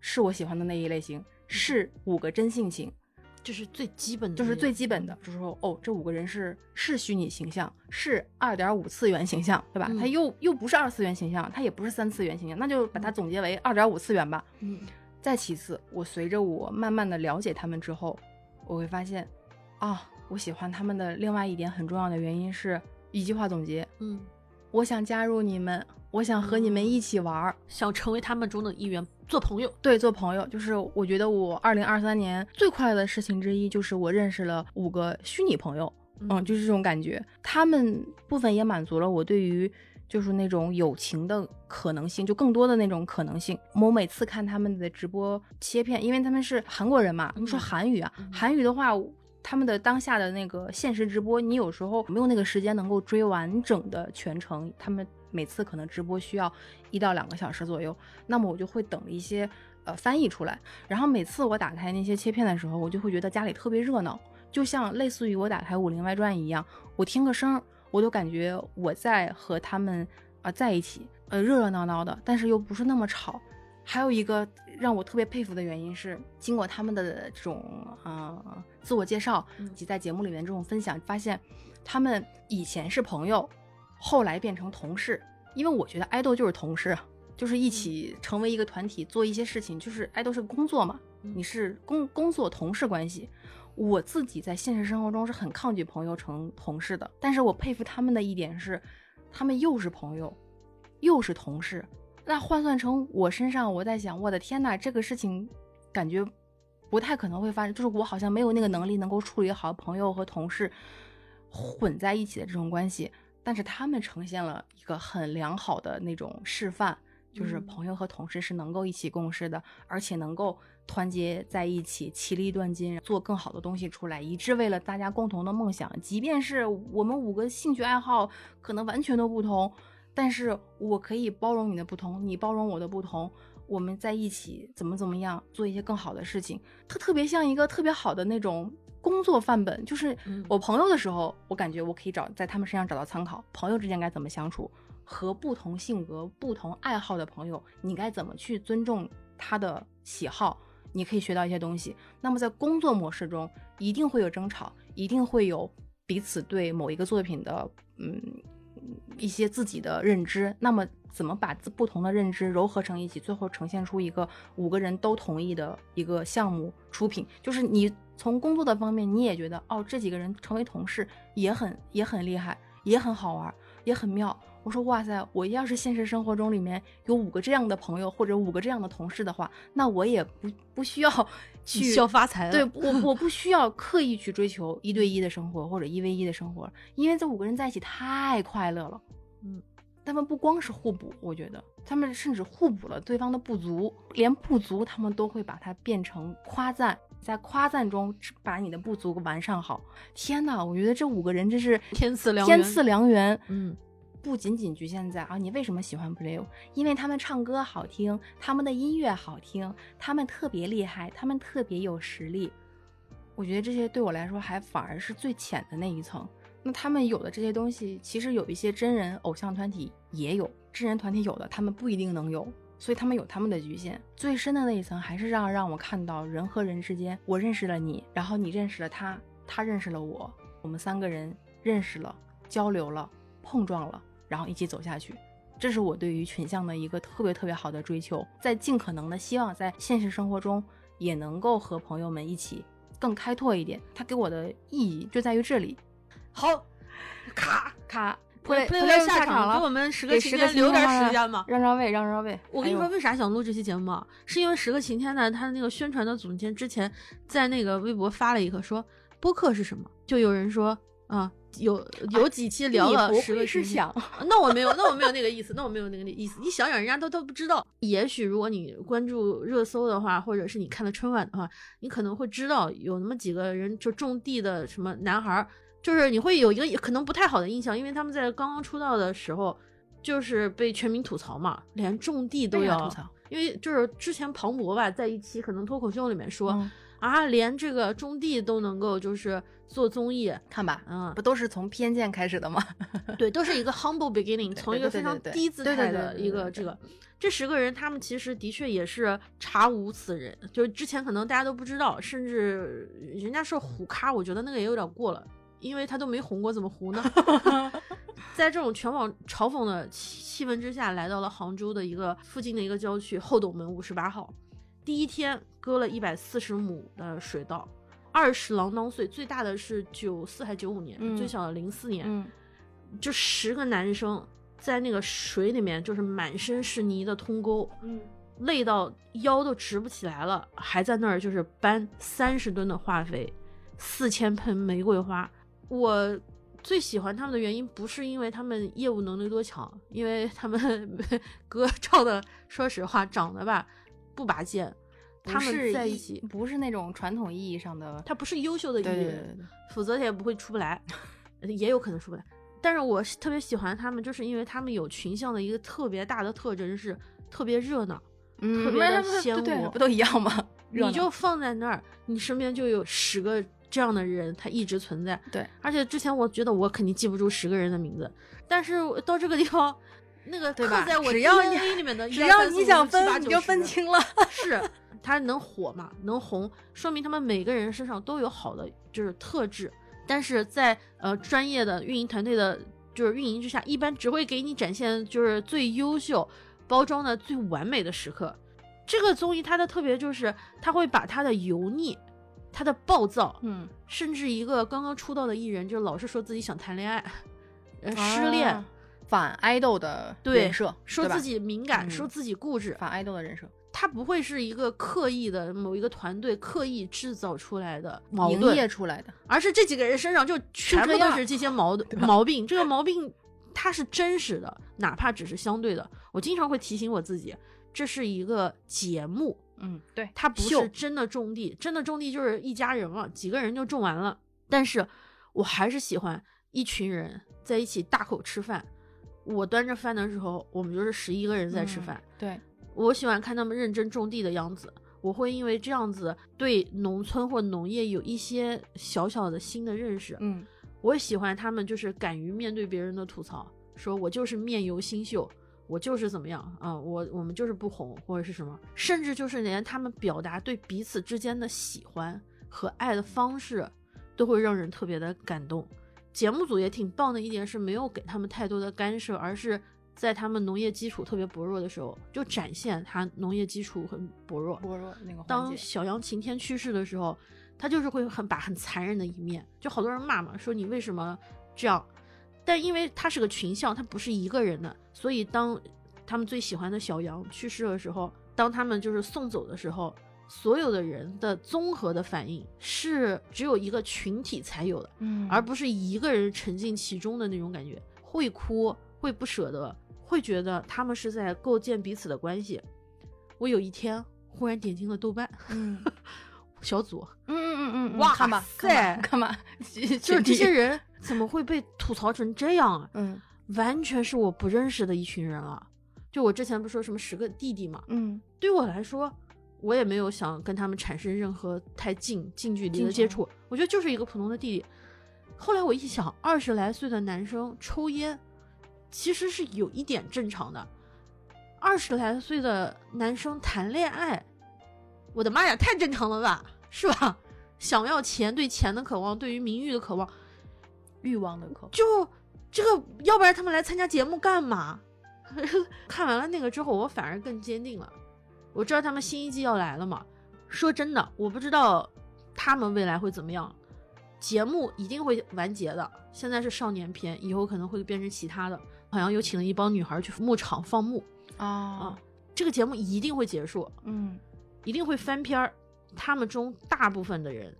是我喜欢的那一类型，是五个真性情。这是最基本的，就是最基本的，就是说，哦，这五个人是是虚拟形象，是二点五次元形象，对吧？嗯它又又不是二次元形象，他也不是三次元形象，那就把它总结为二点五次元吧。嗯再其次，我随着我慢慢的了解他们之后，我会发现，啊，我喜欢他们的另外一点很重要的原因是一句话总结：嗯，我想加入你们，我想和你们一起玩儿。想成为他们中的一员，做朋友。对，做朋友就是我觉得我二零二三年最快乐的事情之一，就是我认识了五个虚拟朋友，嗯，就是这种感觉。他们部分也满足了我对于就是那种友情的可能性，就更多的那种可能性。我每次看他们的直播切片，因为他们是韩国人嘛，他们说嗯韩语啊，嗯韩语的话。他们的当下的那个现实直播，你有时候没有那个时间能够追完整的全程。他们每次可能直播需要一到两个小时左右，那么我就会等一些呃翻译出来。然后每次我打开那些切片的时候，我就会觉得家里特别热闹，就像类似于我打开《武林外传》一样，我听个声，我都感觉我在和他们啊、呃在一起，呃热热闹闹的，但是又不是那么吵。还有一个让我特别佩服的原因是，经过他们的这种呃自我介绍嗯以及在节目里面这种分享，发现他们以前是朋友，后来变成同事。因为我觉得爱豆就是同事，就是一起成为一个团体做一些事情，就是爱豆是工作嘛，嗯你是工工作同事关系。我自己在现实生活中是很抗拒朋友成同事的，但是我佩服他们的一点是，他们又是朋友，又是同事。那换算成我身上，我在想，我的天呐，这个事情感觉不太可能会发生，就是我好像没有那个能力能够处理好朋友和同事混在一起的这种关系。但是他们呈现了一个很良好的那种示范，就是嗯朋友和同事是能够一起共事的，而且能够团结在一起，其利断金，做更好的东西出来，一致为了大家共同的梦想。即便是我们五个兴趣爱好可能完全都不同，但是我可以包容你的不同，你包容我的不同，我们在一起怎么怎么样做一些更好的事情，它特别像一个特别好的那种工作范本。就是嗯我朋友的时候，我感觉我可以找在他们身上找到参考，朋友之间该怎么相处，和不同性格、不同爱好的朋友，你该怎么去尊重他的喜好，你可以学到一些东西。那么在工作模式中，一定会有争吵，一定会有彼此对某一个作品的嗯一些自己的认知。那么怎么把自不同的认知糅合成一起，最后呈现出一个五个人都同意的一个项目出品？就是你从工作的方面，你也觉得哦，这几个人成为同事也很也很厉害，也很好玩，也很妙。我说哇塞，我要是现实生活中里面有五个这样的朋友或者五个这样的同事的话，那我也不不需要去需要发财了。对我，我不需要 刻意去追求一对一的生活或者一 v 一的生活，因为这五个人在一起太快乐了。嗯，他们不光是互补，我觉得他们甚至互补了对方的不足，连不足他们都会把它变成夸赞，在夸赞中把你的不足完善好。天哪，我觉得这五个人真是天赐良缘天赐良缘。嗯，不仅仅局限在啊，你为什么喜欢 Blue？因为他们唱歌好听，他们的音乐好听，他们特别厉害，他们特别有实力。我觉得这些对我来说还反而是最浅的那一层。那他们有的这些东西，其实有一些真人偶像团体也有，真人团体有的他们不一定能有，所以他们有他们的局限。最深的那一层还是让让我看到人和人之间，我认识了你，然后你认识了他，他认识了我，我们三个人认识了、交流了、碰撞了，然后一起走下去。这是我对于群像的一个特别特别好的追求，在尽可能的希望在现实生活中也能够和朋友们一起更开拓一点。它给我的意义就在于这里。好，咔，咔 play，play play 下场，了，给我们十个晴天留点时间嘛。让让位，让让位。我跟你说，为啥想录这期节目啊？是因为十个晴天呢，他的那个宣传的总监之前在那个微博发了一个说播客是什么，就有人说啊，有有几期聊了十个会是。想，那我没有，那我没有那个意思，那我没有那个意思。你想想，人家都都不知道。也许如果你关注热搜的话，或者是你看了春晚的话，你可能会知道有那么几个人就种地的什么男孩儿，就是你会有一个可能不太好的印象，因为他们在刚刚出道的时候，就是被全民吐槽嘛，连种地都要吐槽。因为就是之前庞博吧，在一期可能脱口秀里面说、嗯啊，连这个种地都能够就是做综艺，看吧，嗯，不都是从偏见开始的吗？对，都是一个 humble beginning，从一个非常低姿态的一个这个。这十个人，他们其实的确也是查无此人，就是之前可能大家都不知道，甚至人家说虎咖，我觉得那个也有点过了，因为他都没红过，怎么糊呢？在这种全网嘲讽的气气氛之下，来到了杭州的一个附近的一个郊区后斗门五十八号。第一天割了一百四十亩的水稻，二十郎当岁，最大的是九四还九五年，嗯最小的零四年。嗯，就十个男生在那个水里面，就是满身是泥的通沟，嗯，累到腰都直不起来了，还在那儿就是搬三十吨的化肥，四千盆玫瑰花。我最喜欢他们的原因不是因为他们业务能力多强，因为他们 歌唱 的，说实话长得吧不拔尖，他们是在一起，不是那种传统意义上的，他不是优秀的艺人，否则他也不会出不来，也有可能出不来。但是我特别喜欢他们，就是因为他们有群像的一个特别大的特征是特别热闹，嗯，特别的鲜活对不都一样吗？你就放在那儿，你身边就有十个这样的人，他一直存在。对，而且之前我觉得我肯定记不住十个人的名字，但是到这个地方，那个对吧刻在我只要你 DNA 里面的，只要你想分，你就分清。了。是他能火嘛，能红，说明他们每个人身上都有好的就是特质，但是在呃专业的运营团队的就是运营之下，一般只会给你展现就是最优秀、包装的最完美的时刻。这个综艺它的特别就是，它会把它的油腻、他的暴躁，嗯，甚至一个刚刚出道的艺人，就老是说自己想谈恋爱，呃，失恋，啊反爱豆的对人设，说自己敏感，嗯说自己固执，反爱豆的人设，他不会是一个刻意的某一个团队刻意制造出来的矛营，业出来的，而是这几个人身上就全部都是这些矛盾毛病。这个毛病它是真实的，哪怕只是相对的。我经常会提醒我自己，这是一个节目，嗯，对，它不是真的种地，真的种地就是一家人了，几个人就种完了。但是我还是喜欢一群人在一起大口吃饭。我端着饭的时候，我们就是十一个人在吃嗯饭。对，我喜欢看他们认真种地的样子，我会因为这样子对农村或农业有一些小小的新的认识。嗯我喜欢他们就是敢于面对别人的吐槽，说我就是面由心秀，我就是怎么样啊、我我们就是不红或者是什么，甚至就是连他们表达对彼此之间的喜欢和爱的方式，都会让人特别的感动。节目组也挺棒的一点是没有给他们太多的干涉，而是在他们农业基础特别薄弱的时候，就展现他农业基础很薄弱。薄弱那个环当，小羊晴天去世的时候，他就是会很把很残忍的一面，就好多人骂嘛，说你为什么这样？但因为他是个群像，他不是一个人的，所以当他们最喜欢的小羊去世的时候，当他们就是送走的时候，所有的人的综合的反应是只有一个群体才有的，嗯而不是一个人沉浸其中的那种感觉，会哭，会不舍得，会觉得他们是在构建彼此的关系。我有一天忽然点进了豆瓣嗯 小组，嗯嗯嗯嗯，哇看吧塞看吧，就是这些人怎么会被吐槽成这样啊？嗯完全是我不认识的一群人了。就我之前不说什么十个弟弟嘛，嗯对我来说，我也没有想跟他们产生任何太近近距离的接触，我觉得就是一个普通的弟弟。后来我一想，二十来岁的男生抽烟，其实是有一点正常的。二十来岁的男生谈恋爱，我的妈呀，太正常了吧，是吧？想要钱，对钱的渴望，对于名誉的渴望，欲望的渴望，就这个，要不然他们来参加节目干嘛？看完了那个之后，我反而更坚定了。我知道他们新一季要来了嘛。说真的，我不知道他们未来会怎么样。节目一定会完结的。现在是少年片，以后可能会变成其他的。好像有请了一帮女孩去牧场放牧啊啊，这个节目一定会结束，嗯一定会翻篇儿。他们中大部分的人，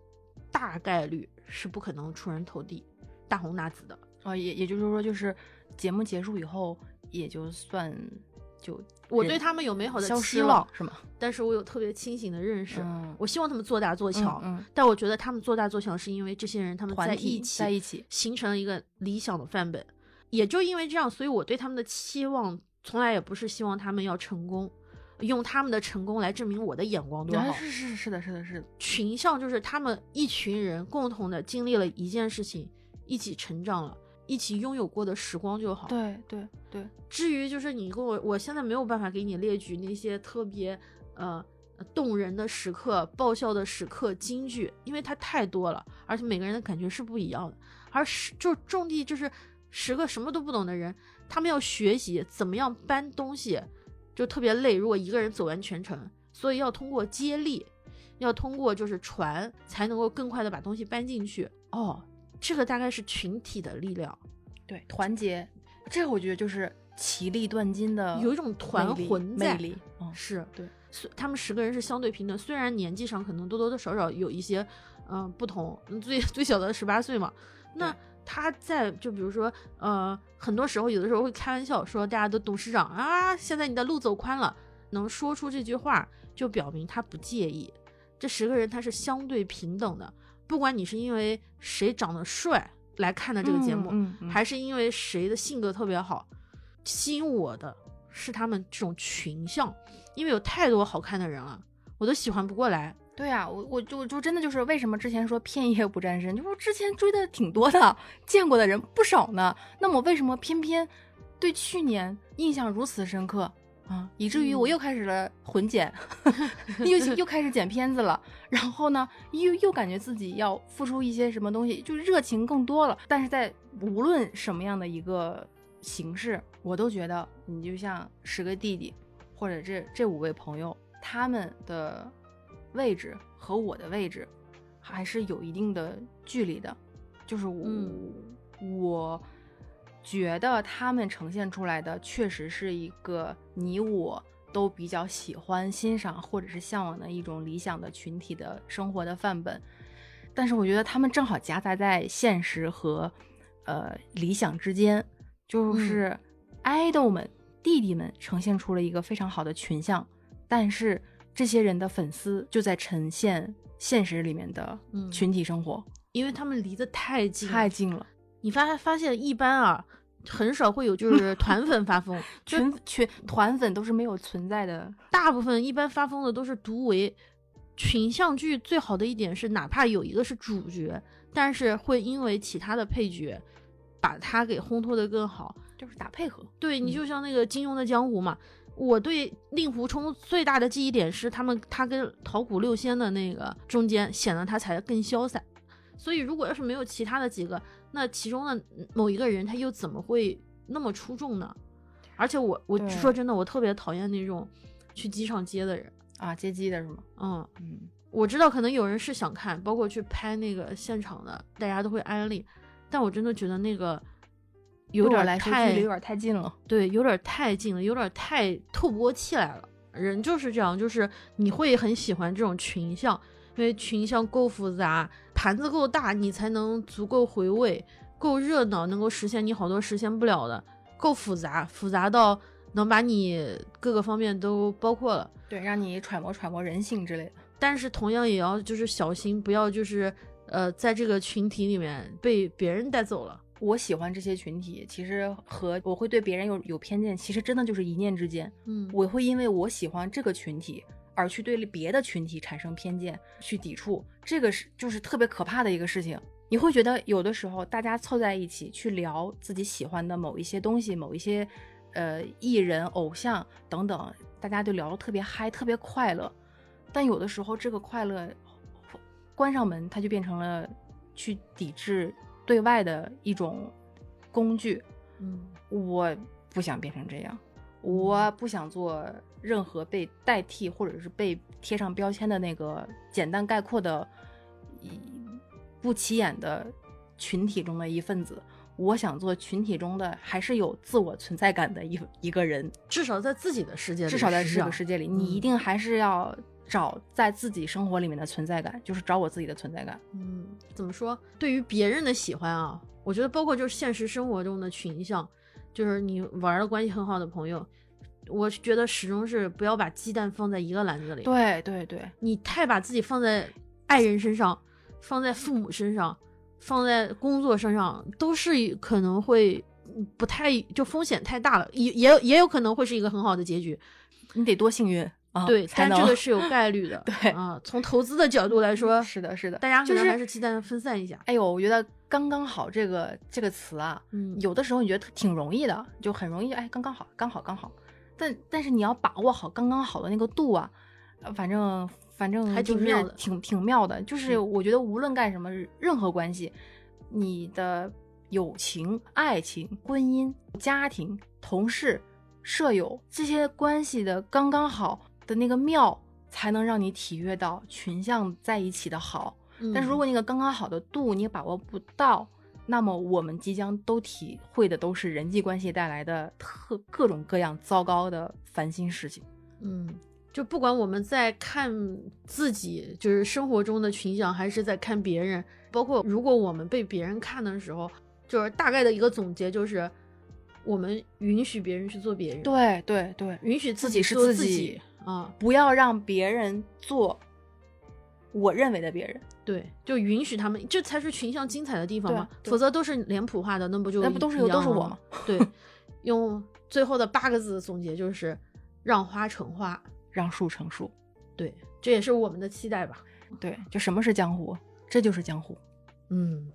大概率是不可能出人头地、大红大紫的。哦，也也就是说，就是节目结束以后，也就算就人我对他们有美好的期望是吗？但是我有特别清醒的认识。嗯我希望他们做大做强，嗯，但我觉得他们做大做强是因为这些人他们在一起，在一起，形成了一个理想的范本。也就因为这样，所以我对他们的期望从来也不是希望他们要成功，用他们的成功来证明我的眼光多好。啊是是是的，是的，是的，群像就是他们一群人共同的经历了一件事情，一起成长了，一起拥有过的时光就好。对对对，至于就是你跟我，我现在没有办法给你列举那些特别呃动人的时刻、爆笑的时刻、金句，因为它太多了，而且每个人的感觉是不一样的。而是就种地就是十个什么都不懂的人，他们要学习怎么样搬东西，就特别累。如果一个人走完全程，所以要通过接力，要通过就是船才能够更快的把东西搬进去。哦，这个大概是群体的力量。对团结，这个我觉得就是其利断金的有一种团魂在魅力，嗯，是对，虽他们十个人是相对平等，虽然年纪上可能多多少少有一些嗯、呃不同，嗯最 最小的十八岁嘛，那他在就比如说呃很多时候有的时候会开玩笑说大家都董事长啊，现在你的路走宽了，能说出这句话就表明他不介意。这十个人他是相对平等的，不管你是因为谁长得帅来看的这个节目，嗯嗯还是因为谁的性格特别好，吸引我的是他们这种群像，因为有太多好看的人了，我都喜欢不过来。对啊，我我就就真的就是为什么之前说片叶不沾身，就是我之前追的挺多的，见过的人不少呢。那么为什么偏偏对去年印象如此深刻啊，以至于我嗯。又开始了混剪，又又开始剪片子了，然后呢又又感觉自己要付出一些什么东西，就热情更多了。但是在无论什么样的一个形式，我都觉得你就像十个弟弟，或者这这五位朋友，他们的位置和我的位置还是有一定的距离的，就是我、嗯。我觉得他们呈现出来的确实是一个你我都比较喜欢、欣赏或者是向往的一种理想的群体的生活的范本。但是我觉得他们正好夹杂在现实和呃理想之间，就是爱豆们、弟弟们呈现出了一个非常好的群像，但是这些人的粉丝就在呈现现实里面的嗯群体生活，因为他们离得太近，太近了。你发发现一般啊，很少会有就 是团粉发疯，就群群团粉都是没有存在的。大部分一般发疯的都是独为群像剧最好的一点是，哪怕有一个是主角，但是会因为其他的配角把他给烘托的更好。就是打配合，对你嗯就像那个金庸的江湖嘛，我对令狐冲最大的记忆点是他们他跟桃谷六仙的那个中间显得他才更潇洒。所以如果要是没有其他的几个，那其中的某一个人他又怎么会那么出众呢？而且我我对说真的，我特别讨厌那种去机场接的人。啊，接机的是吗？嗯，嗯，我知道可能有人是想看，包括去拍那个现场的，大家都会安利，但我真的觉得那个有点太有点太近了。对，有点太近了，有点太透不过气来了。人就是这样，就是你会很喜欢这种群像，因为群像够复杂，盘子够大，你才能足够回味，够热闹，能够实现你好多实现不了的，够复杂，复杂到能把你各个方面都包括了。对，让你揣摩揣摩人性之类的。但是同样也要就是小心，不要就是呃在这个群体里面被别人带走了。我喜欢这些群体，其实和我会对别人有有偏见，其实真的就是一念之间。嗯，我会因为我喜欢这个群体而去对别的群体产生偏见，去抵触，这个是就是特别可怕的一个事情。你会觉得有的时候大家凑在一起去聊自己喜欢的某一些东西，某一些呃艺人、偶像等等，大家就聊得特别嗨，特别快乐。但有的时候这个快乐关上门，它就变成了去抵制对外的一种工具。嗯我不想变成这样，我不想做任何被代替或者是被贴上标签的那个简单概括的、一不起眼的群体中的一份子。我想做群体中的还是有自我存在感的一一个人，至少在自己的世界里，至少在这个。世界里，你一嗯定还是要找在自己生活里面的存在感，就是找我自己的存在感。嗯，怎么说？对于别人的喜欢啊，我觉得包括就是现实生活中的群像，就是你玩的关系很好的朋友，我觉得始终是不要把鸡蛋放在一个篮子里。对对对，你太把自己放在爱人身上，放在父母身上，放在工作身上，都是可能会不太就风险太大了，也也有也有可能会是一个很好的结局。你得多幸运啊！对，但才能这个是有概率的。对啊，从投资的角度来说，是的，是的，大家可能就是还是鸡蛋分散一下。哎呦，我觉得“刚刚好”这个这个词啊，嗯，有的时候你觉得挺容易的，就很容易，哎，刚刚好，刚好，刚好。但但是你要把握好刚刚好的那个度啊，呃反正反正还挺妙的挺挺妙的。就是嗯我觉得无论干什么，任何关系，你的友情、爱情、婚姻、家庭、同事、舍友这些关系的刚刚好的那个妙，才能让你体悦到群像在一起的好。但是如嗯果那个刚刚好的度你把握不到，那么我们即将都体会的都是人际关系带来的特各种各样糟糕的烦心事情。嗯，就不管我们在看自己，就是生活中的群像，还是在看别人，包括如果我们被别人看的时候，就是大概的一个总结就是，我们允许别人去做别人，，对对对，允许自自己是自己啊，不要让别人做我认为的别人，对，就允许他们，这才是群像精彩的地方嘛，否则都是脸谱化的，那不就那不都是都是我吗？对，用最后的八个字总结就是让花成花，让树成树。对，这也是我们的期待吧。对，就什么是江湖？这就是江湖。嗯，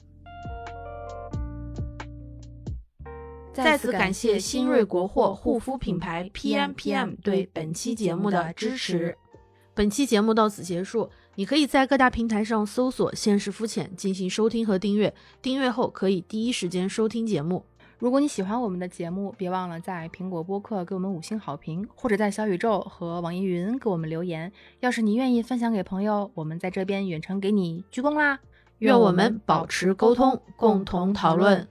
再再次感谢新锐国货护肤品牌 PM PM 对本期节目的支持。。本期节目到此结束，你可以在各大平台上搜索“现实肤浅”进行收听和订阅，订阅后可以第一时间收听节目。如果你喜欢我们的节目，别忘了在苹果播客给我们五星好评，或者在小宇宙和网易云给我们留言。要是你愿意分享给朋友，我们在这边远程给你鞠躬啦！愿我们保持沟通，共同讨论。